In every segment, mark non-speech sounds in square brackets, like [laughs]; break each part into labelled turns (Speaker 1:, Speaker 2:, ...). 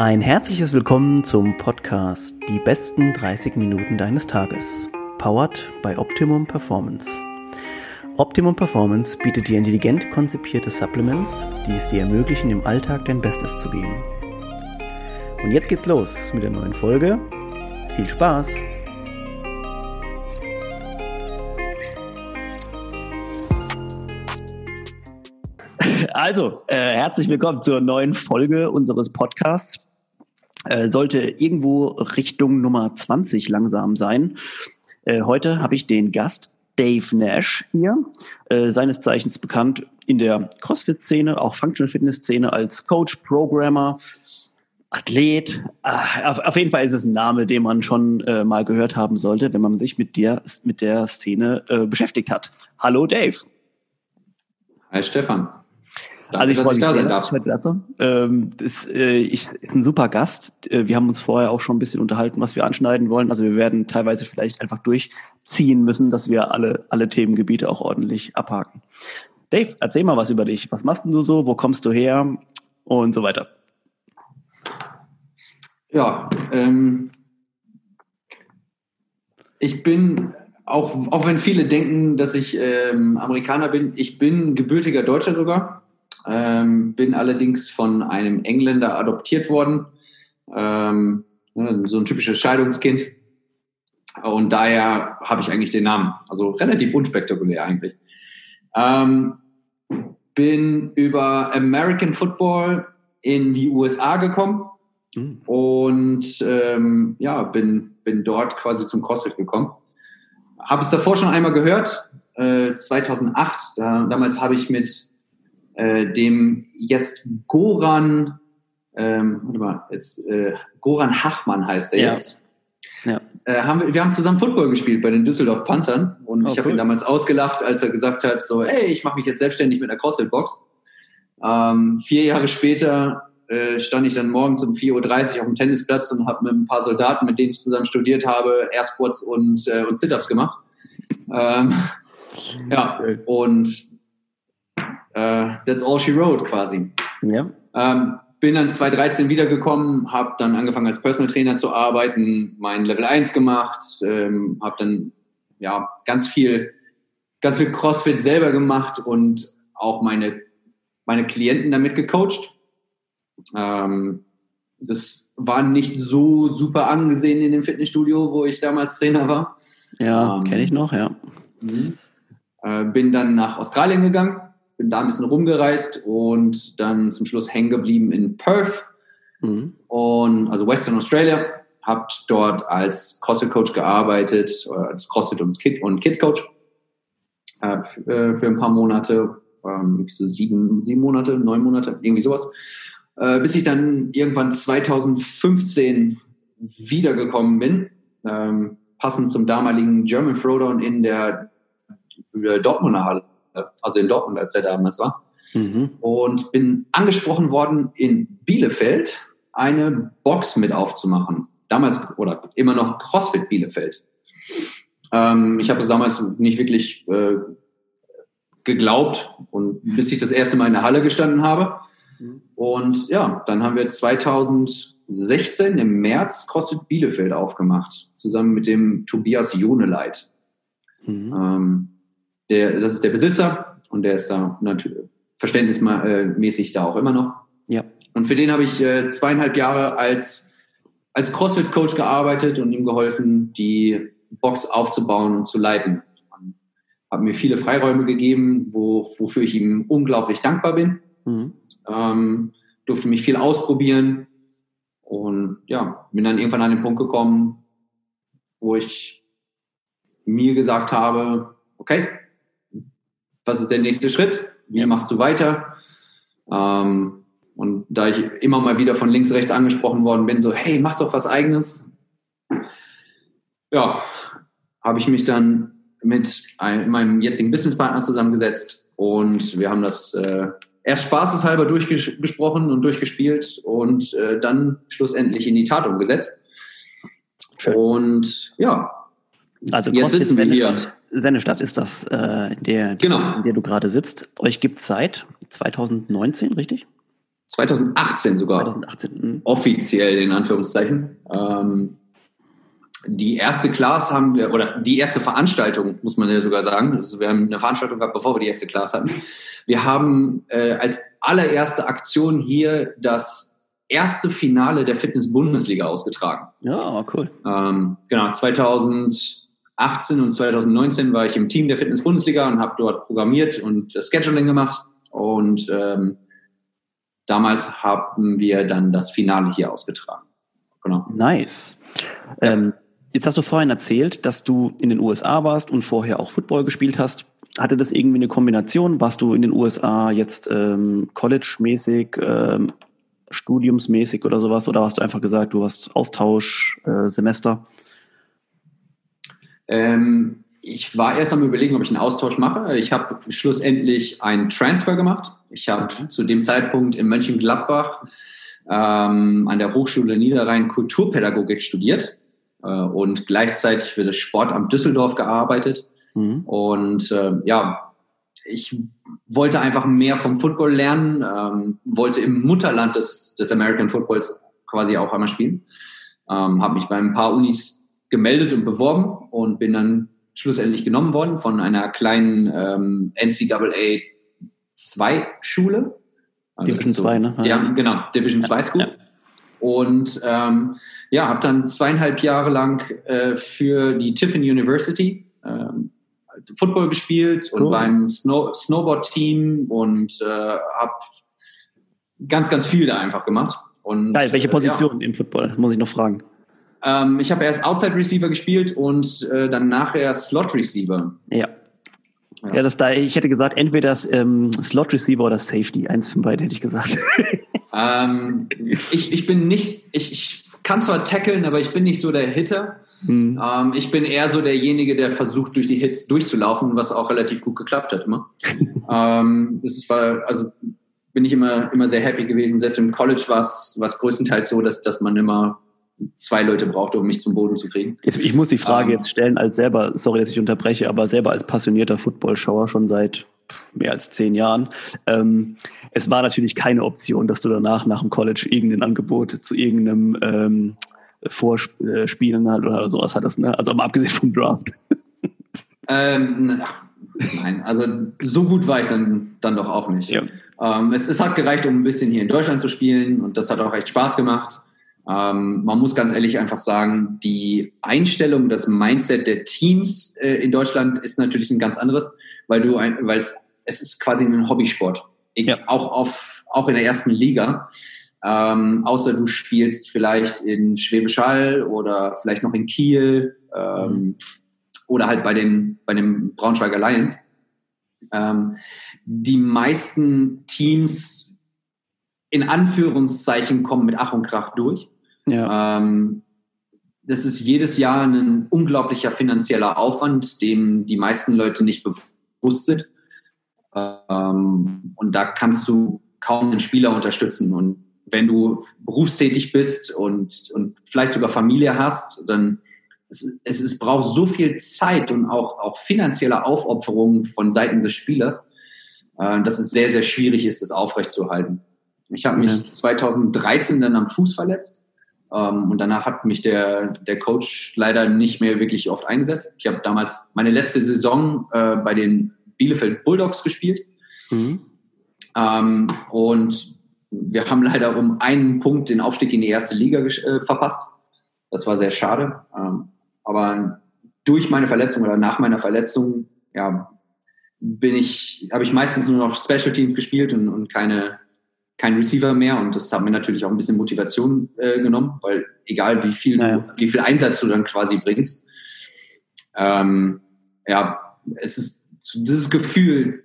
Speaker 1: Ein herzliches Willkommen zum Podcast Die besten 30 Minuten deines Tages. Powered by Optimum Performance. Optimum Performance bietet dir intelligent konzipierte Supplements, die es dir ermöglichen, im Alltag dein Bestes zu geben. Und jetzt geht's los mit der neuen Folge. Viel Spaß! Also, äh, herzlich willkommen zur neuen Folge unseres Podcasts. Äh, sollte irgendwo Richtung Nummer 20 langsam sein. Äh, heute habe ich den Gast Dave Nash hier, äh, seines Zeichens bekannt in der CrossFit-Szene, auch Functional Fitness-Szene als Coach, Programmer, Athlet. Auf, jeden Fall ist es ein Name, den man schon mal gehört haben sollte, wenn man sich mit der, mit der Szene beschäftigt hat. Hallo Dave.
Speaker 2: Hi Stefan.
Speaker 1: Danke, also ich freue mich da ich heute Ähm, das äh, ich, ist ein super Gast. Äh, wir haben uns vorher auch schon ein bisschen unterhalten, was wir anschneiden wollen. Also wir werden teilweise vielleicht einfach durchziehen müssen, dass wir alle, alle Themengebiete auch ordentlich abhaken. Dave, erzähl mal was über dich. Was machst du so? Wo kommst du her? Und so weiter.
Speaker 2: Ja, ähm, ich bin auch, auch wenn viele denken, dass ich ähm, Amerikaner bin, ich bin gebürtiger Deutscher sogar ähm, bin allerdings von einem Engländer adoptiert worden. Ähm, ne, so ein typisches Scheidungskind. Und daher habe ich eigentlich den Namen. Also relativ unspektakulär eigentlich. Ähm, bin über American Football in die USA gekommen mhm. und ähm, ja, bin, bin dort quasi zum CrossFit gekommen. Habe es davor schon einmal gehört, äh, 2008. Da, damals habe ich mit äh, dem jetzt Goran, ähm, warte mal, jetzt äh, Goran Hachmann heißt er ja. jetzt. Ja. Äh, haben wir, wir haben zusammen Football gespielt bei den Düsseldorf Panthern und oh, ich habe cool. ihn damals ausgelacht, als er gesagt hat, so, hey, ich mache mich jetzt selbstständig mit einer CrossFit-Box. Ähm, vier Jahre später äh, stand ich dann morgens um 4.30 Uhr auf dem Tennisplatz und habe mit ein paar Soldaten, mit denen ich zusammen studiert habe, Air Squats und, äh, und Sit-Ups gemacht. Ähm, ja, und Uh, that's all she wrote quasi. Ja. Ähm, bin dann 2013 wiedergekommen, habe dann angefangen als Personal Trainer zu arbeiten, mein Level 1 gemacht, ähm, habe dann ja ganz viel, ganz viel CrossFit selber gemacht und auch meine, meine Klienten damit gecoacht. Ähm, das war nicht so super angesehen in dem Fitnessstudio, wo ich damals Trainer war.
Speaker 1: Ja, ähm, kenne ich noch, ja.
Speaker 2: Mhm. Äh, bin dann nach Australien gegangen bin da ein bisschen rumgereist und dann zum Schluss hängen geblieben in Perth mhm. und also Western Australia. Habt dort als CrossFit Coach gearbeitet, als CrossFit und, Kid und Kids Coach äh, äh, für ein paar Monate, ähm, so sieben, sieben Monate, neun Monate, irgendwie sowas. Äh, bis ich dann irgendwann 2015 wiedergekommen bin, ähm, passend zum damaligen German Throwdown in der äh, Dortmunder Halle also in Dortmund, als er damals war. Mhm. Und bin angesprochen worden, in Bielefeld eine Box mit aufzumachen. Damals oder immer noch CrossFit Bielefeld. Ähm, ich habe es damals nicht wirklich äh, geglaubt und bis ich das erste Mal in der Halle gestanden habe. Mhm. Und ja, dann haben wir 2016 im März CrossFit Bielefeld aufgemacht, zusammen mit dem Tobias Joneleit. Mhm. Ähm, der, das ist der Besitzer und der ist da natürlich verständnismäßig da auch immer noch. Ja. Und für den habe ich äh, zweieinhalb Jahre als, als CrossFit-Coach gearbeitet und ihm geholfen, die Box aufzubauen und zu leiten. Habe mir viele Freiräume gegeben, wo, wofür ich ihm unglaublich dankbar bin. Mhm. Ähm, durfte mich viel ausprobieren und ja, bin dann irgendwann an den Punkt gekommen, wo ich mir gesagt habe, okay, was ist der nächste Schritt? Wie machst du weiter? Ähm, und da ich immer mal wieder von links, rechts angesprochen worden bin, so, hey, mach doch was eigenes. Ja, habe ich mich dann mit einem, meinem jetzigen Businesspartner zusammengesetzt und wir haben das äh, erst spaßeshalber durchgesprochen und durchgespielt und äh, dann schlussendlich in die Tat umgesetzt. Schön. Und ja,
Speaker 1: also jetzt sitzen wir hier. Sennestadt ist das, äh, in, der,
Speaker 2: genau.
Speaker 1: in der du gerade sitzt. Euch gibt es seit 2019, richtig?
Speaker 2: 2018 sogar. 2018. Mh. Offiziell in Anführungszeichen. Ähm, die erste Class haben wir, oder die erste Veranstaltung, muss man ja sogar sagen. Also wir haben eine Veranstaltung gehabt, bevor wir die erste Class hatten. Wir haben äh, als allererste Aktion hier das erste Finale der Fitness-Bundesliga ausgetragen.
Speaker 1: Ja, cool.
Speaker 2: Ähm, genau, 2018 und 2019 war ich im Team der Fitness-Bundesliga und habe dort programmiert und das Scheduling gemacht. Und ähm, damals haben wir dann das Finale hier ausgetragen.
Speaker 1: Genau. Nice. Ähm, Jetzt hast du vorhin erzählt, dass du in den USA warst und vorher auch Football gespielt hast. Hatte das irgendwie eine Kombination? Warst du in den USA jetzt ähm, college-mäßig, ähm, studiumsmäßig oder sowas? Oder hast du einfach gesagt, du hast Austauschsemester?
Speaker 2: Äh, ähm, ich war erst am überlegen, ob ich einen Austausch mache. Ich habe schlussendlich einen Transfer gemacht. Ich habe mhm. zu dem Zeitpunkt in Mönchengladbach ähm, an der Hochschule Niederrhein Kulturpädagogik studiert äh, und gleichzeitig für das Sportamt Düsseldorf gearbeitet. Mhm. Und äh, ja, ich wollte einfach mehr vom Football lernen, ähm, wollte im Mutterland des, des American Footballs quasi auch einmal spielen. Ähm, habe mich bei ein paar Unis gemeldet und beworben und bin dann schlussendlich genommen worden von einer kleinen ähm, NCAA 2 Schule.
Speaker 1: Also Division 2, so, ne?
Speaker 2: Ja, genau, Division 2 School. Ja. Und ähm, ja, habe dann zweieinhalb Jahre lang äh, für die Tiffin University ähm, Football gespielt und cool. beim Snow Snowboard-Team und äh, habe ganz, ganz viel da einfach gemacht. Und,
Speaker 1: Geil, welche Position äh, ja. im Football, muss ich noch fragen?
Speaker 2: Ähm, ich habe erst Outside Receiver gespielt und äh, dann nachher Slot Receiver.
Speaker 1: Ja. Ja, ja das da, ich hätte gesagt, entweder das ähm, Slot Receiver oder Safety. Eins von beiden hätte ich gesagt. [laughs]
Speaker 2: ähm, ich, ich bin nicht, ich, ich kann zwar tackeln, aber ich bin nicht so der Hitter. Hm. Ähm, ich bin eher so derjenige, der versucht, durch die Hits durchzulaufen, was auch relativ gut geklappt hat immer. [laughs] ähm, es war, also bin ich immer, immer sehr happy gewesen. Selbst im College war es größtenteils so, dass, dass man immer zwei Leute brauchte, um mich zum Boden zu kriegen.
Speaker 1: Jetzt, ich muss die Frage um, ähm. jetzt stellen, als selber, sorry, dass ich unterbreche, aber selber als passionierter Footballschauer schon seit mehr als zehn Jahren. Ähm, es war natürlich keine Option, dass du danach nach dem College irgendein Angebot zu irgendeinem ähm, Vorspielen halt oder sowas hattest, ne? Also mal abgesehen vom Draft. [laughs]
Speaker 2: Ähm, ach, nein, also so gut war ich dann, dann doch auch nicht. Ja. Ähm, es, es hat gereicht, um ein bisschen hier in Deutschland zu spielen und das hat auch echt Spaß gemacht. Ähm, man muss ganz ehrlich einfach sagen, die Einstellung, das Mindset der Teams äh, in Deutschland ist natürlich ein ganz anderes, weil du, ein, weil es, es ist quasi ein Hobbysport. Ja. Auch auf, auch in der ersten Liga. Ähm, außer du spielst vielleicht in Schwäbisch Hall oder vielleicht noch in Kiel ähm, mhm. oder halt bei den, bei den Braunschweiger Lions. Ähm, die meisten Teams in Anführungszeichen kommen mit Ach und Krach durch. Ja. Ähm, das ist jedes Jahr ein unglaublicher finanzieller Aufwand, dem die meisten Leute nicht bewusst sind. Ähm, und da kannst du kaum einen Spieler unterstützen. Und wenn du berufstätig bist und, und vielleicht sogar Familie hast, dann es, es, es braucht so viel Zeit und auch, auch finanzielle Aufopferung von Seiten des Spielers, äh, dass es sehr, sehr schwierig ist, das aufrechtzuerhalten. Ich habe mich 2013 dann am Fuß verletzt ähm, und danach hat mich der, der Coach leider nicht mehr wirklich oft eingesetzt. Ich habe damals meine letzte Saison äh, bei den Bielefeld Bulldogs gespielt. Mhm. Ähm, und wir haben leider um einen Punkt den Aufstieg in die erste Liga äh, verpasst. Das war sehr schade. Ähm, aber durch meine Verletzung oder nach meiner Verletzung, ja, bin ich, habe ich meistens nur noch Special Teams gespielt und, und keine, kein Receiver mehr und das hat mir natürlich auch ein bisschen Motivation äh, genommen, weil egal wie viel, naja. du, wie viel Einsatz du dann quasi bringst, ähm, ja, es ist dieses Gefühl,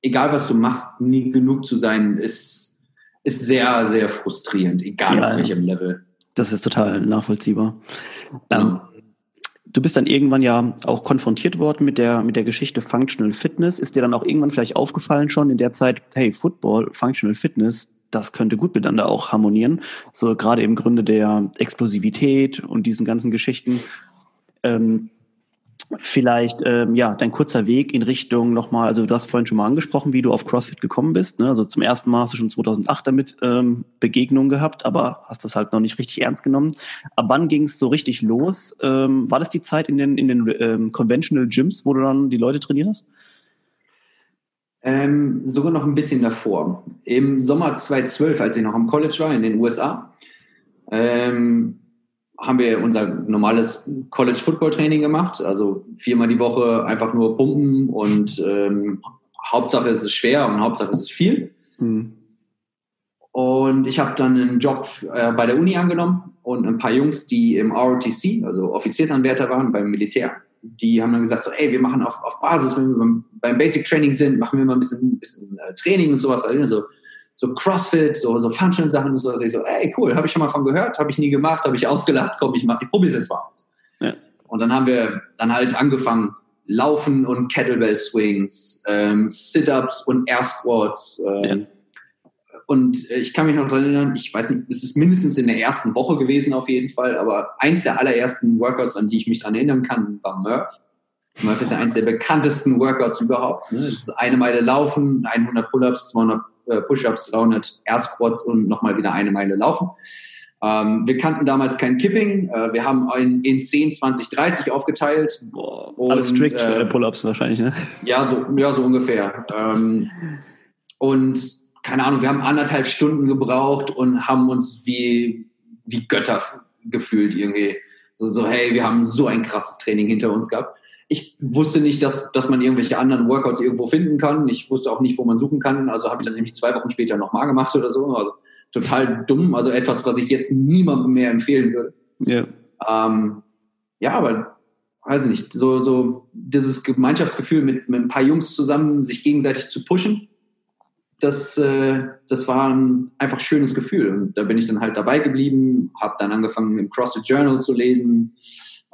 Speaker 2: egal was du machst, nie genug zu sein, ist, ist sehr, sehr frustrierend, egal ja, auf welchem Level.
Speaker 1: Das ist total nachvollziehbar. Ja. Ähm, Du bist dann irgendwann ja auch konfrontiert worden mit der, mit der Geschichte Functional Fitness. Ist dir dann auch irgendwann vielleicht aufgefallen schon in der Zeit, hey, Football, Functional Fitness, das könnte gut miteinander auch harmonieren. So gerade im Grunde der Explosivität und diesen ganzen Geschichten. Ähm, Vielleicht, ähm, ja, dein kurzer Weg in Richtung nochmal, also du hast vorhin schon mal angesprochen, wie du auf CrossFit gekommen bist. Ne? Also zum ersten Mal hast du schon 2008 damit ähm, Begegnung gehabt, aber hast das halt noch nicht richtig ernst genommen. Ab wann ging es so richtig los? Ähm, war das die Zeit in den, in den ähm, Conventional Gyms, wo du dann die Leute trainiert hast?
Speaker 2: Ähm, sogar noch ein bisschen davor. Im Sommer 2012, als ich noch am College war in den USA, ähm, haben wir unser normales College Football Training gemacht. Also viermal die Woche einfach nur pumpen und ähm, Hauptsache es ist schwer und Hauptsache es ist viel. Mhm. Und ich habe dann einen Job äh, bei der Uni angenommen und ein paar Jungs, die im ROTC, also Offiziersanwärter waren beim Militär, die haben dann gesagt, so, ey, wir machen auf, auf Basis, wenn wir beim, beim Basic Training sind, machen wir mal ein bisschen, bisschen äh, Training und sowas, also so CrossFit, so, so Function-Sachen und sowas. Ich so, ey, cool, habe ich schon mal von gehört, habe ich nie gemacht, habe ich ausgelacht, komm, ich mach, ich probiere es jetzt mal aus. Ja. Und dann haben wir dann halt angefangen, Laufen und Kettlebell Swings, ähm, Sit-Ups und Air Squats, ähm, ja. Und äh, ich kann mich noch daran erinnern, ich weiß nicht, es ist mindestens in der ersten Woche gewesen auf jeden Fall, aber eins der allerersten Workouts, an die ich mich daran erinnern kann, war Murph. Murph ist ja eins der bekanntesten Workouts überhaupt. Ne? Eine Meile laufen, 100 Pull-ups, 200 äh, Push-ups, 300 Air Squats und nochmal wieder eine Meile laufen. Ähm, wir kannten damals kein Kipping. Äh, wir haben in, in 10, 20, 30 aufgeteilt.
Speaker 1: Boah, alles strikt äh, Pull-ups wahrscheinlich, ne?
Speaker 2: Ja, so, ja, so ungefähr. Ähm, und keine Ahnung, wir haben anderthalb Stunden gebraucht und haben uns wie, wie Götter gefühlt irgendwie. So, so, hey, wir haben so ein krasses Training hinter uns gehabt. Ich wusste nicht, dass, dass man irgendwelche anderen Workouts irgendwo finden kann. Ich wusste auch nicht, wo man suchen kann. Also habe ich das nämlich zwei Wochen später nochmal gemacht oder so. Also total dumm. Also etwas, was ich jetzt niemandem mehr empfehlen würde.
Speaker 1: Ja.
Speaker 2: Ähm, ja, aber weiß nicht, so, so dieses Gemeinschaftsgefühl mit, mit ein paar Jungs zusammen, sich gegenseitig zu pushen das, äh, das war ein einfach schönes Gefühl. Und da bin ich dann halt dabei geblieben, habe dann angefangen, im CrossFit Journal zu lesen.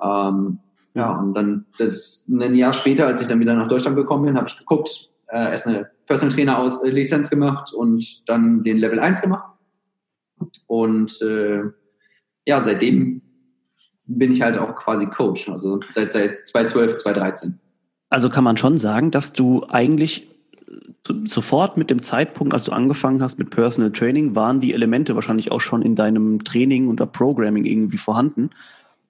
Speaker 2: Ähm, ja, und dann das ein Jahr später, als ich dann wieder nach Deutschland gekommen bin, habe ich geguckt, äh, erst eine Personal Trainer aus äh, Lizenz gemacht und dann den Level 1 gemacht. Und äh, ja, seitdem bin ich halt auch quasi Coach, also seit, seit 2012, 2013.
Speaker 1: Also kann man schon sagen, dass du eigentlich sofort mit dem Zeitpunkt, als du angefangen hast mit Personal Training, waren die Elemente wahrscheinlich auch schon in deinem Training oder Programming irgendwie vorhanden.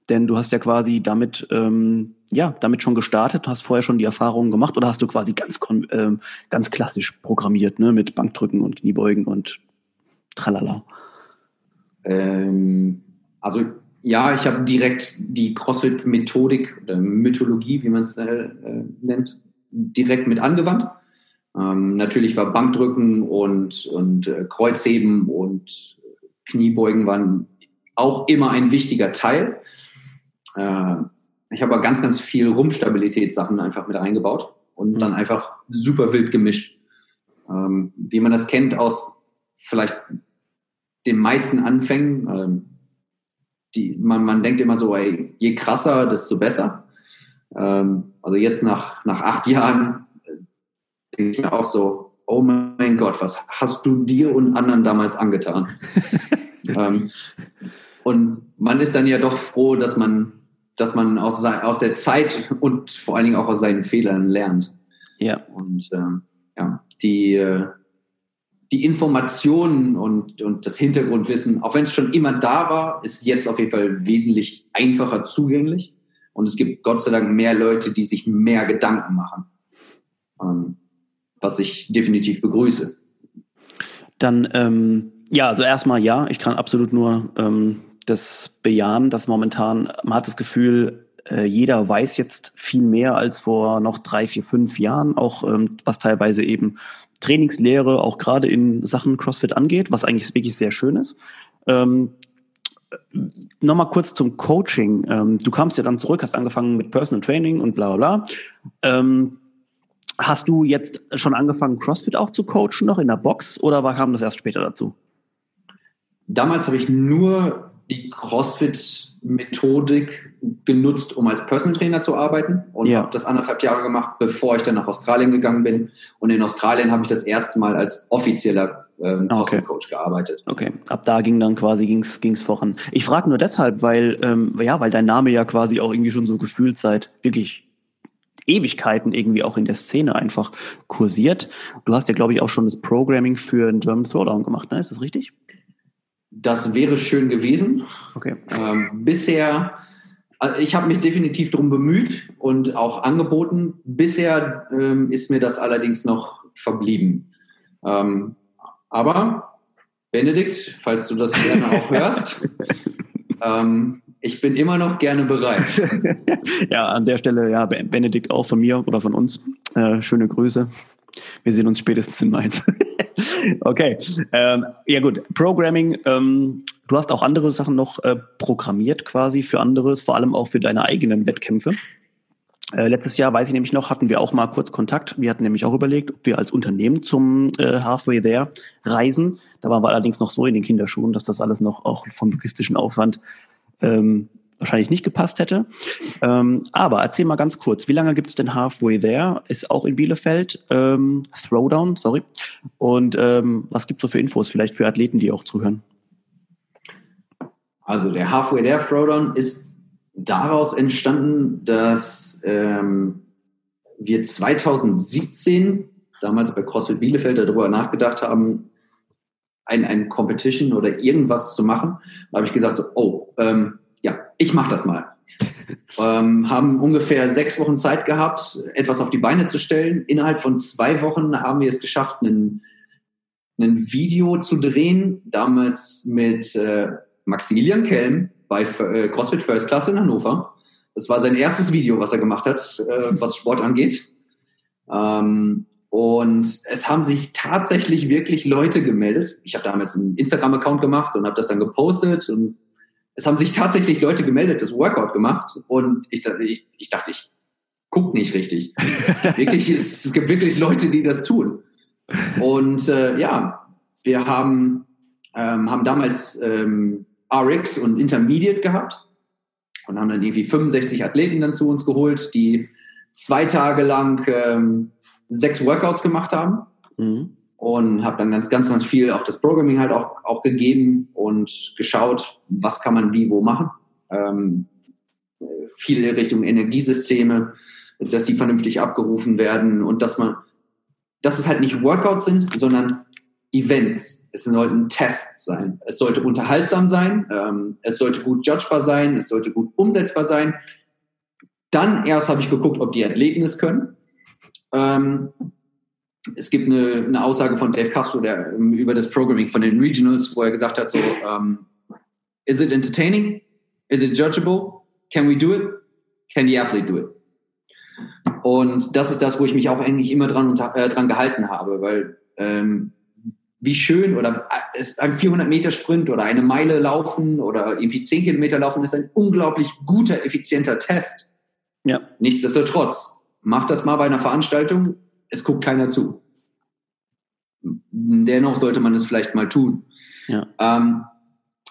Speaker 1: Denn du hast ja quasi damit, ähm, ja, damit schon gestartet, hast vorher schon die Erfahrungen gemacht oder hast du quasi ganz, ähm, ganz klassisch programmiert, ne, mit Bankdrücken und Kniebeugen und tralala.
Speaker 2: Ähm, also ja, ich habe direkt die CrossFit-Methodik oder Mythologie, wie man es äh, nennt, direkt mit angewandt. Ähm, natürlich war Bankdrücken und, und äh, Kreuzheben und Kniebeugen waren auch immer ein wichtiger Teil. Äh, ich habe ganz, ganz viel Rumpfstabilitätssachen einfach mit eingebaut und mhm. dann einfach super wild gemischt. Ähm, wie man das kennt aus vielleicht den meisten Anfängen. Ähm, die, man, man denkt immer so, ey, je krasser, desto besser. Ähm, also jetzt nach, nach acht Jahren denke ich mir auch so, oh mein Gott, was hast du dir und anderen damals angetan? [laughs] ähm, und man ist dann ja doch froh, dass man, dass man aus, aus der Zeit und vor allen Dingen auch aus seinen Fehlern lernt.
Speaker 1: Ja.
Speaker 2: Und ähm, ja, die, äh, die Informationen und, und das Hintergrundwissen, auch wenn es schon immer da war, ist jetzt auf jeden Fall wesentlich einfacher zugänglich. Und es gibt Gott sei Dank mehr Leute, die sich mehr Gedanken machen. Ähm, was ich definitiv begrüße.
Speaker 1: Dann, ähm, ja, also erstmal ja, ich kann absolut nur ähm, das bejahen, dass momentan, man hat das Gefühl, äh, jeder weiß jetzt viel mehr als vor noch drei, vier, fünf Jahren, auch ähm, was teilweise eben Trainingslehre auch gerade in Sachen CrossFit angeht, was eigentlich wirklich sehr schön ist. Ähm, Nochmal kurz zum Coaching. Ähm, du kamst ja dann zurück, hast angefangen mit Personal Training und bla bla bla. Hast du jetzt schon angefangen, CrossFit auch zu coachen, noch in der Box, oder war, kam das erst später dazu?
Speaker 2: Damals habe ich nur die CrossFit-Methodik genutzt, um als Personal Trainer zu arbeiten und ja. habe das anderthalb Jahre gemacht, bevor ich dann nach Australien gegangen bin. Und in Australien habe ich das erste Mal als offizieller ähm, ah, CrossFit-Coach okay. gearbeitet.
Speaker 1: Okay, ab da ging dann quasi ging's ging's voran. Ich frage nur deshalb, weil ähm, ja, weil dein Name ja quasi auch irgendwie schon so gefühlt seit wirklich Ewigkeiten irgendwie auch in der Szene einfach kursiert. Du hast ja, glaube ich, auch schon das Programming für einen German Throwdown gemacht, ne? Ist das richtig?
Speaker 2: Das wäre schön gewesen.
Speaker 1: Okay.
Speaker 2: Ähm, bisher, also ich habe mich definitiv darum bemüht und auch angeboten. Bisher ähm, ist mir das allerdings noch verblieben. Ähm, aber Benedikt, falls du das gerne auch [laughs] hörst, ähm, ich bin immer noch gerne bereit. [laughs]
Speaker 1: ja, an der Stelle, ja, Benedikt auch von mir oder von uns. Äh, schöne Grüße. Wir sehen uns spätestens in Mainz. [laughs] okay. Ähm, ja gut, Programming. Ähm, du hast auch andere Sachen noch äh, programmiert quasi für andere, vor allem auch für deine eigenen Wettkämpfe. Äh, letztes Jahr, weiß ich nämlich noch, hatten wir auch mal kurz Kontakt. Wir hatten nämlich auch überlegt, ob wir als Unternehmen zum äh, Halfway There reisen. Da waren wir allerdings noch so in den Kinderschuhen, dass das alles noch auch vom logistischen Aufwand ähm, wahrscheinlich nicht gepasst hätte. Ähm, aber erzähl mal ganz kurz, wie lange gibt es denn Halfway There? Ist auch in Bielefeld. Ähm, Throwdown, sorry. Und ähm, was gibt es so für Infos vielleicht für Athleten, die auch zuhören?
Speaker 2: Also der Halfway There Throwdown ist daraus entstanden, dass ähm, wir 2017 damals bei CrossFit Bielefeld darüber nachgedacht haben, ein, ein Competition oder irgendwas zu machen. Da habe ich gesagt, so, oh, ähm, ich mache das mal. ähm, haben ungefähr sechs Wochen Zeit gehabt, etwas auf die Beine zu stellen. Innerhalb von zwei Wochen haben wir es geschafft, ein, Video zu drehen, damals mit äh, Maximilian Kelm bei äh, CrossFit First Class in Hannover. Das war sein erstes Video, was er gemacht hat, äh, was Sport angeht. Ähm, und es haben sich tatsächlich wirklich Leute gemeldet. Ich habe damals einen Instagram-Account gemacht und habe das dann gepostet und es haben sich tatsächlich Leute gemeldet, das Workout gemacht und ich, ich, ich dachte, ich gucke nicht richtig. [laughs] wirklich, es, gibt wirklich Leute, die das tun. Und äh, ja, wir haben, ähm, haben damals ähm, RX und Intermediate gehabt und haben dann irgendwie 65 Athleten dann zu uns geholt, die zwei Tage lang ähm, sechs Workouts gemacht haben. Mhm und habe dann ganz, ganz, ganz viel auf das Programming halt auch, auch gegeben und geschaut, was kann man wie wo machen. Ähm, viel Richtung Energiesysteme, dass die vernünftig abgerufen werden und dass man, dass es halt nicht Workouts sind, sondern Events. Es sollten Tests sein. Es sollte unterhaltsam sein. Ähm, es sollte gut judgebar sein. Es sollte gut umsetzbar sein. Dann erst habe ich geguckt, ob die Athleten es können. Ähm, es gibt eine, eine, Aussage von Dave Castro der, um, über das Programming von den Regionals, wo er gesagt hat, so, um, is it entertaining? Is it judgeable? Can we do it? Can the athlete do it? Und das ist das, wo ich mich auch eigentlich immer dran, äh, dran gehalten habe, weil ähm, wie schön oder äh, ist ein 400 Meter Sprint oder eine Meile laufen oder irgendwie 10 Kilometer laufen ist ein unglaublich guter, effizienter Test. Ja. Nichtsdestotrotz, mach das mal bei einer Veranstaltung, es guckt keiner zu. Dennoch sollte man es vielleicht mal tun. Ja. Ähm,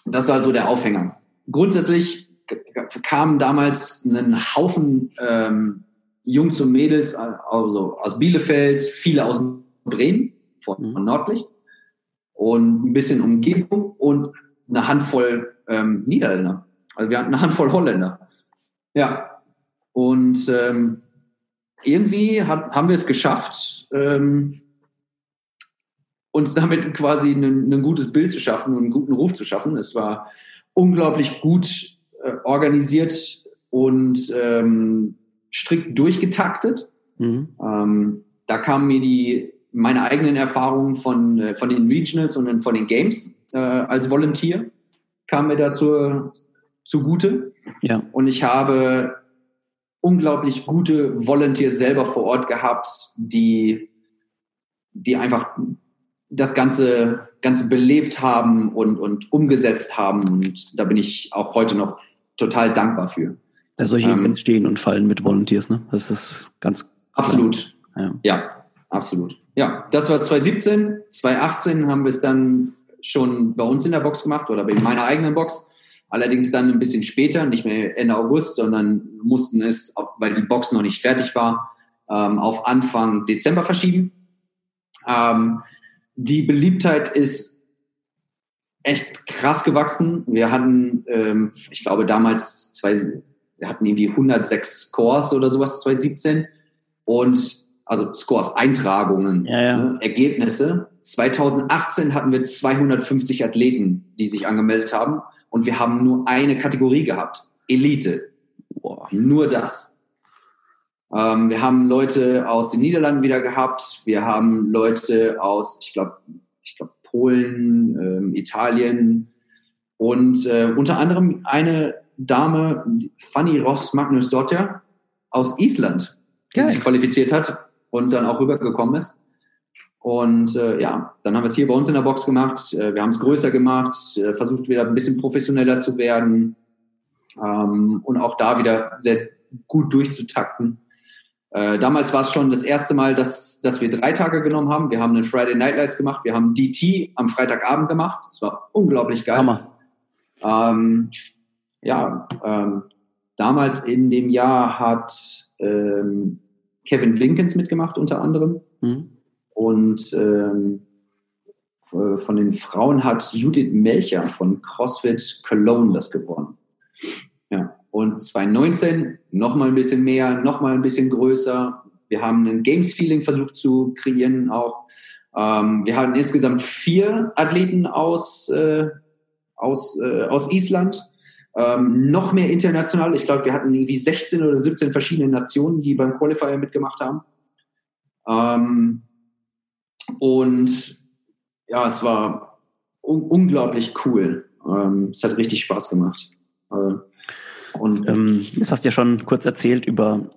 Speaker 2: das war also der Aufhänger. Grundsätzlich kamen damals ein Haufen ähm, Jungs und Mädels also aus Bielefeld, viele aus Bremen, von, mhm. von Nordlicht und ein bisschen Umgebung und eine Handvoll ähm, Niederländer. Also wir hatten eine Handvoll Holländer. Ja. Und ähm, irgendwie hat, haben wir es geschafft, ähm, uns damit quasi ein, gutes Bild zu schaffen und einen guten Ruf zu schaffen. Es war unglaublich gut äh, organisiert und ähm, strikt durchgetaktet. Mhm. Ähm, da kamen mir die meine eigenen Erfahrungen von, äh, von den Regionals und von den Games äh, als Volunteer kamen mir dazu zugute. Ja. Und ich habe unglaublich gute Volunteers selber vor Ort gehabt, die, die einfach das Ganze, Ganze belebt haben und, und umgesetzt haben. Und da bin ich auch heute noch total dankbar für.
Speaker 1: Ja, solche ähm, Events stehen und fallen mit Volunteers, ne? Das ist ganz.
Speaker 2: Absolut. Ja. ja, absolut. Ja, das war 2017. 2018 haben wir es dann schon bei uns in der Box gemacht oder in meiner eigenen Box. Allerdings dann ein bisschen später, nicht mehr Ende August, sondern mussten es, weil die Box noch nicht fertig war, ähm, auf Anfang Dezember verschieben. Ähm, die Beliebtheit ist echt krass gewachsen. Wir hatten, ähm, ich glaube damals zwei, wir hatten irgendwie 106 Scores oder sowas 2017. Und also Scores, Eintragungen, ja, ja. Ne, Ergebnisse. 2018 hatten wir 250 Athleten, die sich angemeldet haben und wir haben nur eine Kategorie gehabt, Elite. Boah. Nur das. Ähm, wir haben Leute aus den Niederlanden wieder gehabt, wir haben Leute aus, ich glaube, ich glaube Polen, ähm, Italien und äh, unter anderem eine Dame, Fanny Ross Magnus Dotter aus Island, die Geil. sich qualifiziert hat und dann auch rübergekommen ist. Und äh, ja, dann haben wir es hier bei uns in der Box gemacht. Äh, wir haben es größer gemacht, äh, versucht wieder ein bisschen professioneller zu werden ähm, und auch da wieder sehr gut durchzutakten. Äh, damals war es schon das erste Mal, dass, dass wir drei Tage genommen haben. Wir haben einen Friday Night Lights gemacht. Wir haben DT am Freitagabend gemacht. Das war unglaublich geil. Hammer. Ähm, ja, ähm, damals in dem Jahr hat ähm, Kevin Winkens mitgemacht unter anderem. Mhm. Und ähm, von den Frauen hat Judith Melcher von CrossFit Cologne das gewonnen. Ja. Und 2019 nochmal ein bisschen mehr, nochmal ein bisschen größer. Wir haben ein Games-Feeling versucht zu kreieren auch. Ähm, wir hatten insgesamt vier Athleten aus, äh, aus, äh, aus Island ähm, noch mehr international. Ich glaube, wir hatten irgendwie 16 oder 17 verschiedene Nationen, die beim Qualifier mitgemacht haben. Ähm, und ja, es war un unglaublich cool. Ähm, es hat richtig Spaß gemacht.
Speaker 1: Äh, und ähm, jetzt hast du ja schon kurz erzählt über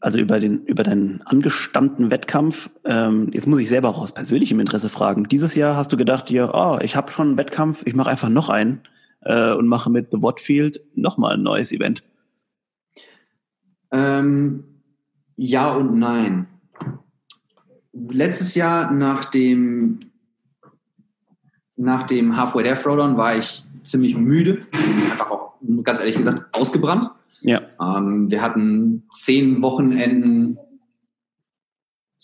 Speaker 1: also über den über deinen angestammten Wettkampf. Ähm, jetzt muss ich selber auch aus persönlichem Interesse fragen. Dieses Jahr hast du gedacht, dir, oh, ich habe schon einen Wettkampf, ich mache einfach noch einen äh, und mache mit The Watfield nochmal ein neues Event?
Speaker 2: Ähm, ja und nein. Letztes Jahr nach dem, nach dem Halfway There Throwdown war ich ziemlich müde, einfach auch ganz ehrlich gesagt ausgebrannt. Ja. Ähm, wir hatten zehn Wochenenden.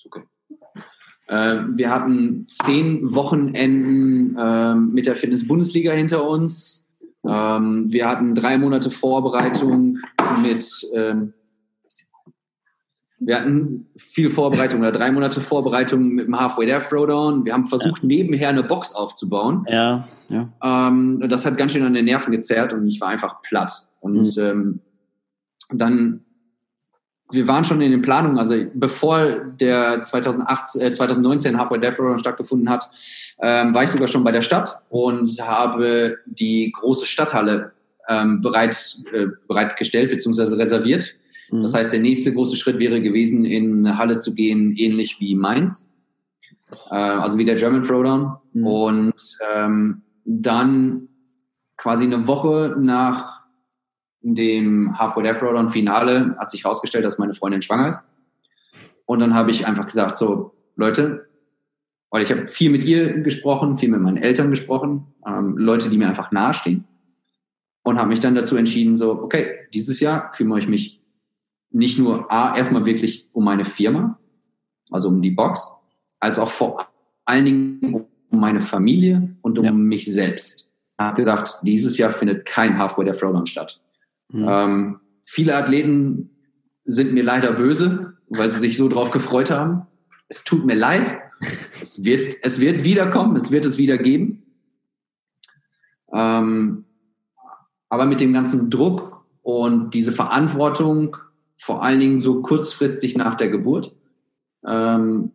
Speaker 2: Okay. Äh, wir hatten zehn Wochenenden äh, mit der Fitness-Bundesliga hinter uns. Ähm, wir hatten drei Monate Vorbereitung mit, ähm, wir hatten viel Vorbereitung oder drei Monate Vorbereitung mit dem Halfway There Throwdown. Wir haben versucht, ja. nebenher eine Box aufzubauen. Ja, ja. Ähm, das hat ganz schön an den Nerven gezerrt und ich war einfach platt. Und mhm. ähm, dann wir waren schon in den Planungen, also bevor der 2008, äh, 2019 Halfway Death Row stattgefunden hat, ähm, war ich sogar schon bei der Stadt und habe die große Stadthalle ähm, bereit, äh, bereitgestellt bzw. reserviert. Mhm. Das heißt, der nächste große Schritt wäre gewesen, in eine Halle zu gehen, ähnlich wie Mainz, äh, also wie der German Throwdown. Mhm. Und ähm, dann quasi eine Woche nach dem Halfway Death Road Finale hat sich herausgestellt, dass meine Freundin schwanger ist. Und dann habe ich einfach gesagt, so, Leute, weil ich habe viel mit ihr gesprochen, viel mit meinen Eltern gesprochen, ähm, Leute, die mir einfach nahestehen. Und habe mich dann dazu entschieden, so, okay, dieses Jahr kümmere ich mich nicht nur A, erstmal wirklich um meine Firma, also um die Box, als auch vor allen Dingen um meine Familie und um ja. mich selbst. Ich habe gesagt, dieses Jahr findet kein Halfway der Throwdown statt. Mhm. Ähm, viele Athleten sind mir leider böse, weil sie sich so drauf gefreut haben. Es tut mir leid. [laughs] Es wird, es wird wiederkommen, es wird es wieder geben. Ähm, aber mit dem ganzen Druck und diese Verantwortung, vor allen Dingen so kurzfristig nach der Geburt, ähm,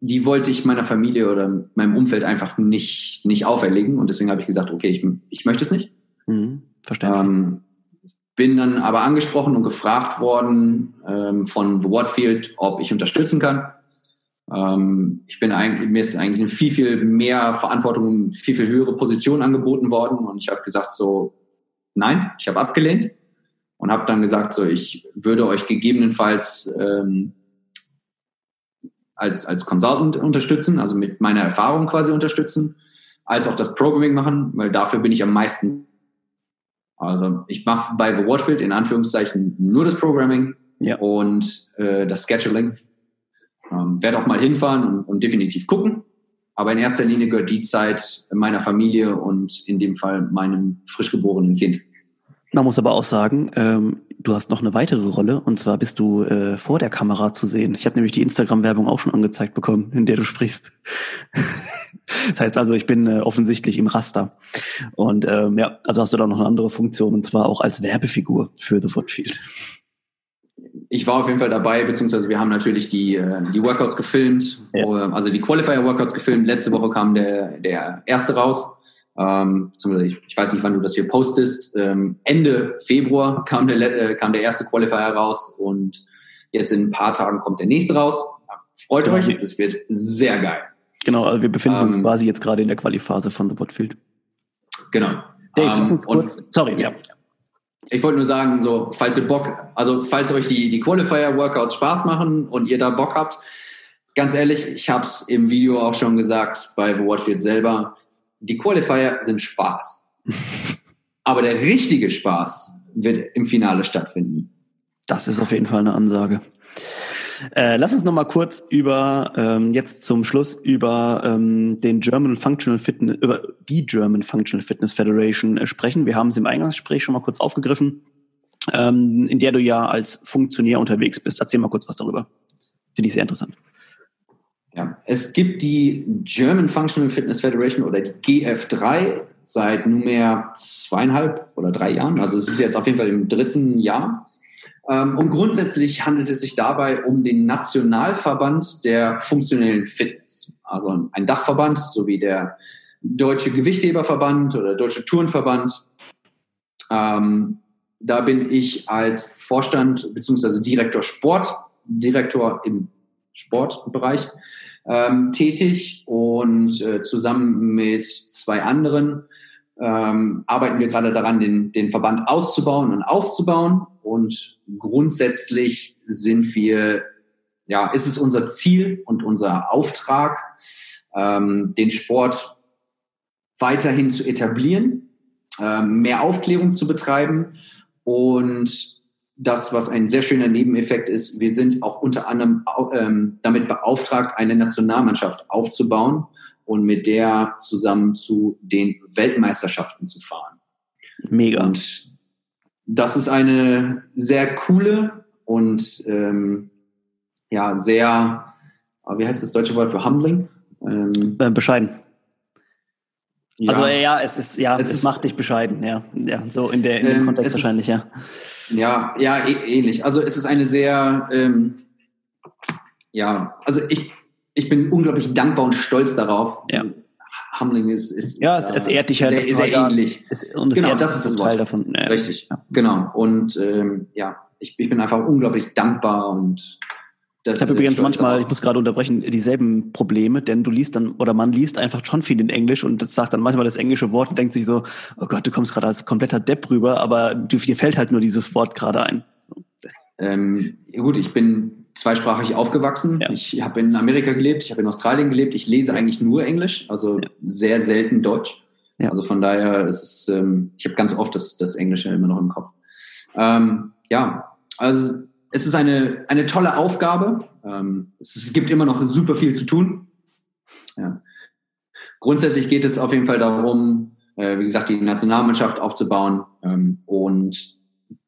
Speaker 2: die wollte ich meiner Familie oder meinem Umfeld einfach nicht, nicht auferlegen. Und deswegen habe ich gesagt, okay, ich, ich möchte es nicht. Mhm, verständlich. Ähm, bin dann aber angesprochen und gefragt worden ähm, von The Watfield, ob ich unterstützen kann. Ähm, ich bin eigentlich, mir ist eigentlich eine viel, viel mehr Verantwortung, viel, viel höhere Position angeboten worden und ich habe gesagt so, nein, ich habe abgelehnt und habe dann gesagt so, ich würde euch gegebenenfalls ähm, als, als Consultant unterstützen, also mit meiner Erfahrung quasi unterstützen, als auch das Programming machen, weil dafür bin ich am meisten also ich mache bei The Watfield in Anführungszeichen nur das Programming ja. und äh, das Scheduling. Ähm, Werde auch mal hinfahren und, und, definitiv gucken. Aber in erster Linie gehört die Zeit meiner Familie und in dem Fall meinem frisch geborenen Kind.
Speaker 1: Man muss aber auch sagen, ähm, du hast noch eine weitere Rolle und zwar bist du äh, vor der Kamera zu sehen. Ich habe nämlich die Instagram-Werbung auch schon angezeigt bekommen, in der du sprichst. [laughs] das heißt also, ich bin äh, offensichtlich im Raster. Und ähm, ja, also hast du da noch eine andere Funktion und zwar auch als Werbefigur für The Woodfield.
Speaker 2: Ich war auf jeden Fall dabei, beziehungsweise wir haben natürlich die, äh, die Workouts gefilmt, ja. also die Qualifier-Workouts gefilmt. Letzte Woche kam der, der erste raus ähm, ich, ich, weiß nicht, wann du das hier postest, ähm, Ende Februar kam der, äh, kam der erste Qualifier raus und jetzt in ein paar Tagen kommt der nächste raus. Freut genau. euch, es wird sehr geil.
Speaker 1: Genau, also wir befinden ähm, uns quasi jetzt gerade in der Qualiphase von The Botfield.
Speaker 2: Genau.
Speaker 1: Dave, lass uns ähm, kurz, sorry, ja.
Speaker 2: Ich wollte nur sagen, so, falls ihr Bock, also falls euch die, die Qualifier-Workouts Spaß machen und ihr da Bock habt, ganz ehrlich, ich habe es im Video auch schon gesagt bei The Watfield selber, die Qualifier sind Spaß. [laughs] Aber der richtige Spaß wird im Finale stattfinden.
Speaker 1: Das ist auf jeden Fall eine Ansage. Äh, lass uns noch mal kurz über ähm, jetzt zum Schluss über ähm, den German Functional Fitness über die German Functional Fitness Federation äh, sprechen. Wir haben es im Eingangsgespräch schon mal kurz aufgegriffen, ähm, in der du ja als Funktionär unterwegs bist. Erzähl mal kurz was darüber. Finde ich sehr interessant.
Speaker 2: Ja, es gibt die German Functional Fitness Federation oder die GF3 seit nunmehr zweieinhalb oder drei Jahren. Also es ist jetzt auf jeden Fall im dritten Jahr. Ähm, und grundsätzlich handelt es sich dabei um den Nationalverband der funktionellen Fitness. Also ein Dachverband, so wie der Deutsche Gewichtheberverband oder Deutsche Turnverband. Ähm, da bin ich als Vorstand bzw. Direktor Sport, Direktor im Sportbereich ähm, tätig und äh, zusammen mit zwei anderen ähm, arbeiten wir gerade daran, den, den Verband auszubauen und aufzubauen. Und grundsätzlich sind wir, ja, ist es unser Ziel und unser Auftrag, ähm, den Sport weiterhin zu etablieren, ähm, mehr Aufklärung zu betreiben und das, was ein sehr schöner Nebeneffekt ist, wir sind auch unter anderem ähm, damit beauftragt, eine Nationalmannschaft aufzubauen und mit der zusammen zu den Weltmeisterschaften zu fahren.
Speaker 1: Mega.
Speaker 2: Und das ist eine sehr coole und ähm, ja, sehr, wie heißt das deutsche Wort für humbling?
Speaker 1: Ähm, äh, bescheiden. Ja. Also ja, es ist ja, es, es ist, macht dich bescheiden, ja, ja, so in der in dem ähm, Kontext wahrscheinlich, ist, ja.
Speaker 2: Ja, ja, ähnlich. Also es ist eine sehr, ähm, ja, also ich, ich bin unglaublich dankbar und stolz darauf.
Speaker 1: Ja.
Speaker 2: Humbling ist, ist
Speaker 1: ja, es, es ehrt dich halt
Speaker 2: sehr, sehr ähnlich.
Speaker 1: Es, und es
Speaker 2: genau, das ist das Wort.
Speaker 1: Teil davon.
Speaker 2: Ja. Richtig, genau. Und ähm, ja, ich, ich bin einfach unglaublich dankbar und
Speaker 1: das, ich habe übrigens manchmal, ich muss gerade unterbrechen, dieselben Probleme, denn du liest dann, oder man liest einfach schon viel in Englisch und sagt dann manchmal das englische Wort und denkt sich so, oh Gott, du kommst gerade als kompletter Depp rüber, aber dir fällt halt nur dieses Wort gerade ein.
Speaker 2: Ähm, gut, ich bin zweisprachig aufgewachsen. Ja. Ich habe in Amerika gelebt, ich habe in Australien gelebt. Ich lese eigentlich nur Englisch, also ja. sehr selten Deutsch. Ja. Also von daher ist es, ähm, ich habe ganz oft das, das Englische immer noch im Kopf. Ähm, ja, also es ist eine, eine tolle Aufgabe. Ähm, es, gibt immer noch super viel zu tun. Ja. Grundsätzlich geht es auf jeden Fall darum, äh, wie gesagt, die Nationalmannschaft aufzubauen ähm, und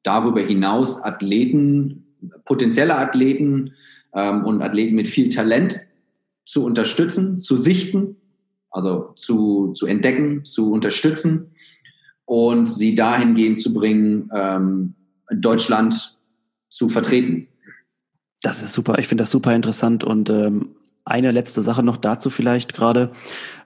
Speaker 2: darüber hinaus Athleten, potenzielle Athleten ähm, und Athleten mit viel Talent zu unterstützen, zu sichten, also zu, zu entdecken, zu unterstützen und sie dahingehend zu bringen, Deutschland zu vertreten.
Speaker 1: Das ist super. Ich finde das super interessant. Und ähm, eine letzte Sache noch dazu vielleicht gerade.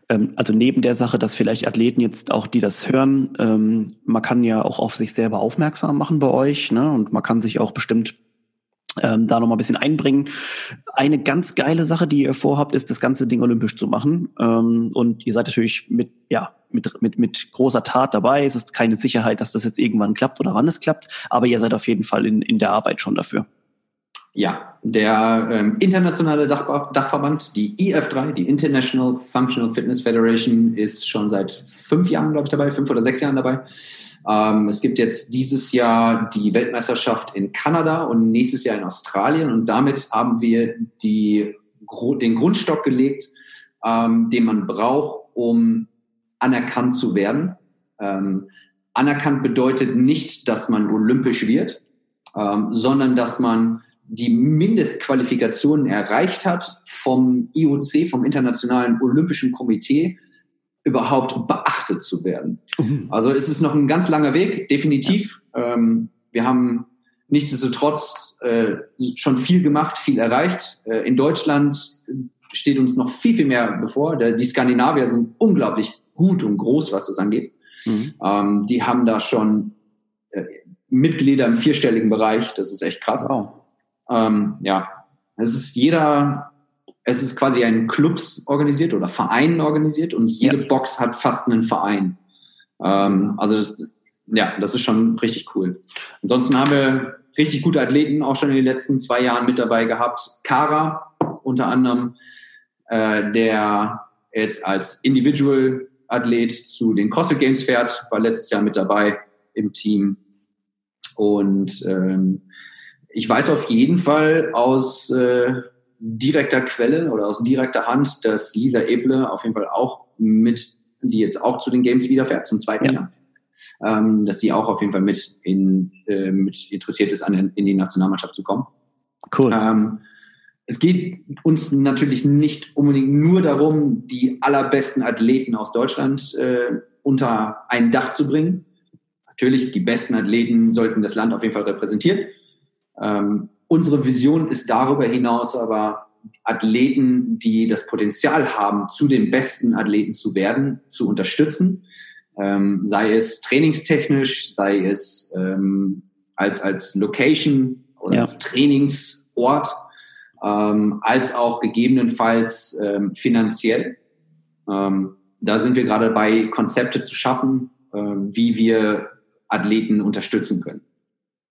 Speaker 1: Ähm, also neben der Sache, dass vielleicht Athleten jetzt auch, die das hören, ähm, man kann ja auch auf sich selber aufmerksam machen bei euch. Ne? Und man kann sich auch bestimmt ähm, da noch mal ein bisschen einbringen. Eine ganz geile Sache, die ihr vorhabt, ist, das ganze Ding olympisch zu machen. Ähm, und ihr seid natürlich mit, ja, mit, mit, mit großer Tat dabei. Es ist keine Sicherheit, dass das jetzt irgendwann klappt oder wann es klappt, aber ihr seid auf jeden Fall in, in der Arbeit schon dafür.
Speaker 2: Ja, der ähm, internationale Dach, Dachverband, die IF3, die International Functional Fitness Federation, ist schon seit fünf Jahren, glaube ich, dabei, fünf oder sechs Jahren dabei. Ähm, es gibt jetzt dieses Jahr die Weltmeisterschaft in Kanada und nächstes Jahr in Australien und damit haben wir die, den Grundstock gelegt, ähm, den man braucht, um anerkannt zu werden. Ähm, anerkannt bedeutet nicht, dass man olympisch wird, ähm, sondern dass man die Mindestqualifikationen erreicht hat vom IOC, vom Internationalen Olympischen Komitee, überhaupt beachtet zu werden. Mhm. Also es ist noch ein ganz langer Weg, definitiv. Ähm, wir haben nichtsdestotrotz äh, schon viel gemacht, viel erreicht. Äh, in Deutschland steht uns noch viel, viel mehr bevor. Der, die Skandinavier sind unglaublich gut und groß, was das angeht. Mhm. Ähm, die haben da schon äh, Mitglieder im vierstelligen Bereich. Das ist echt krass. Wow. Ähm, ja, es ist jeder, es ist quasi ein Clubs organisiert oder Vereinen organisiert und jede ja. Box hat fast einen Verein. Ähm, also das, ja, das ist schon richtig cool. Ansonsten haben wir richtig gute Athleten auch schon in den letzten zwei Jahren mit dabei gehabt. Kara unter anderem, äh, der jetzt als Individual-Athlet zu den CrossFit Games fährt, war letztes Jahr mit dabei im Team. Und ähm, ich weiß auf jeden Fall aus äh, direkter Quelle oder aus direkter Hand, dass Lisa Eble auf jeden Fall auch mit, die jetzt auch zu den Games wieder fährt, zum zweiten ja. Jahr, ähm, dass sie auch auf jeden Fall mit, in, äh, mit interessiert ist, an, in die Nationalmannschaft zu kommen.
Speaker 1: Cool.
Speaker 2: Ähm, es geht uns natürlich nicht unbedingt nur darum, die allerbesten Athleten aus Deutschland äh, unter ein Dach zu bringen. Natürlich, die besten Athleten sollten das Land auf jeden Fall repräsentieren. Ähm, unsere Vision ist darüber hinaus aber, Athleten, die das Potenzial haben, zu den besten Athleten zu werden, zu unterstützen. Ähm, sei es trainingstechnisch, sei es ähm, als, als Location oder ja. als Trainingsort, ähm, als auch gegebenenfalls ähm, finanziell. Ähm, da sind wir gerade dabei, Konzepte zu schaffen, äh, wie wir Athleten unterstützen können.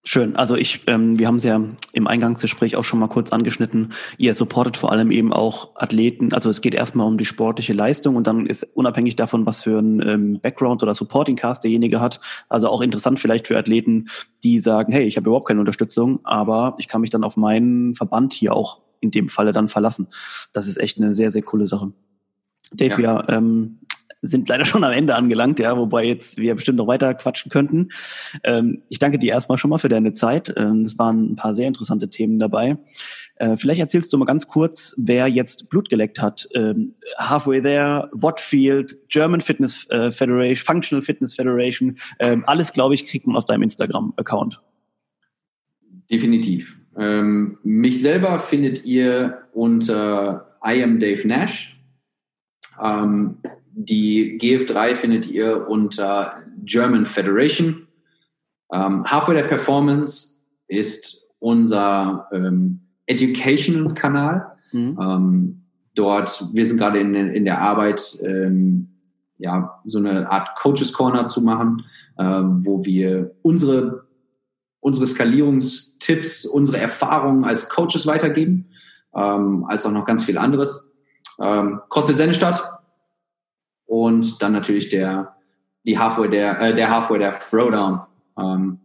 Speaker 1: Schön. Also ich, ähm, wir haben es ja im Eingangsgespräch auch schon mal kurz angeschnitten. Ihr supportet vor allem eben auch Athleten. Also es geht erstmal um die sportliche Leistung und dann ist unabhängig davon, was für ein ähm, Background oder Supporting Cast derjenige hat. Also auch interessant vielleicht für Athleten, die sagen, hey, ich habe überhaupt keine Unterstützung, aber ich kann mich dann auf meinen Verband hier auch in dem Falle dann verlassen. Das ist echt eine sehr, sehr coole Sache. Dave, ja, ja ähm, sind leider schon am Ende angelangt, ja, wobei jetzt wir bestimmt noch weiter quatschen könnten. Ähm, ich danke dir erstmal schon mal für deine Zeit. Ähm, es waren ein paar sehr interessante Themen dabei. Äh, vielleicht erzählst du mal ganz kurz, wer jetzt Blut geleckt hat. Ähm, Halfway There, Wattfield, German Fitness äh, Federation, Functional Fitness Federation, ähm, alles, glaube ich, kriegt man auf deinem Instagram-Account.
Speaker 2: Definitiv. Ähm, mich selber findet ihr unter I am Dave Nash. Ähm, die GF3 findet ihr unter German Federation. Ähm, Halfway der Performance ist unser ähm, Education-Kanal. Mhm. Ähm, dort, wir sind gerade in, in der Arbeit, ähm, ja, so eine Art Coaches Corner zu machen, ähm, wo wir unsere, unsere Skalierungstipps, unsere Erfahrungen als Coaches weitergeben, ähm, als auch noch ganz viel anderes. Ähm, CrossFit Sennestadt und dann natürlich der, die Halfway der, äh, der Halfway der Throwdown, ähm,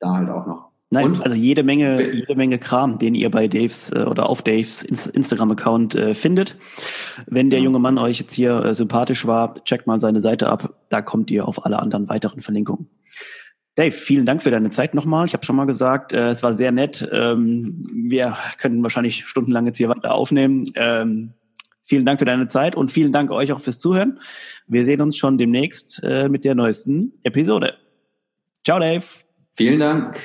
Speaker 2: da halt auch noch.
Speaker 1: Nice. Und, also jede Menge, jede Menge Kram, den ihr bei Daves äh, oder auf Daves Instagram-Account äh, findet. Wenn der junge Mann euch jetzt hier äh, sympathisch war, checkt mal seine Seite ab. Da kommt ihr auf alle anderen weiteren Verlinkungen. Dave, vielen Dank für deine Zeit nochmal. Ich habe schon mal gesagt, äh, es war sehr nett. Ähm, wir könnten wahrscheinlich stundenlang jetzt hier weiter aufnehmen. Ähm, Vielen Dank für deine Zeit und vielen Dank euch auch fürs Zuhören. Wir sehen uns schon demnächst äh, mit der neuesten Episode. Ciao, Dave.
Speaker 2: Vielen Dank.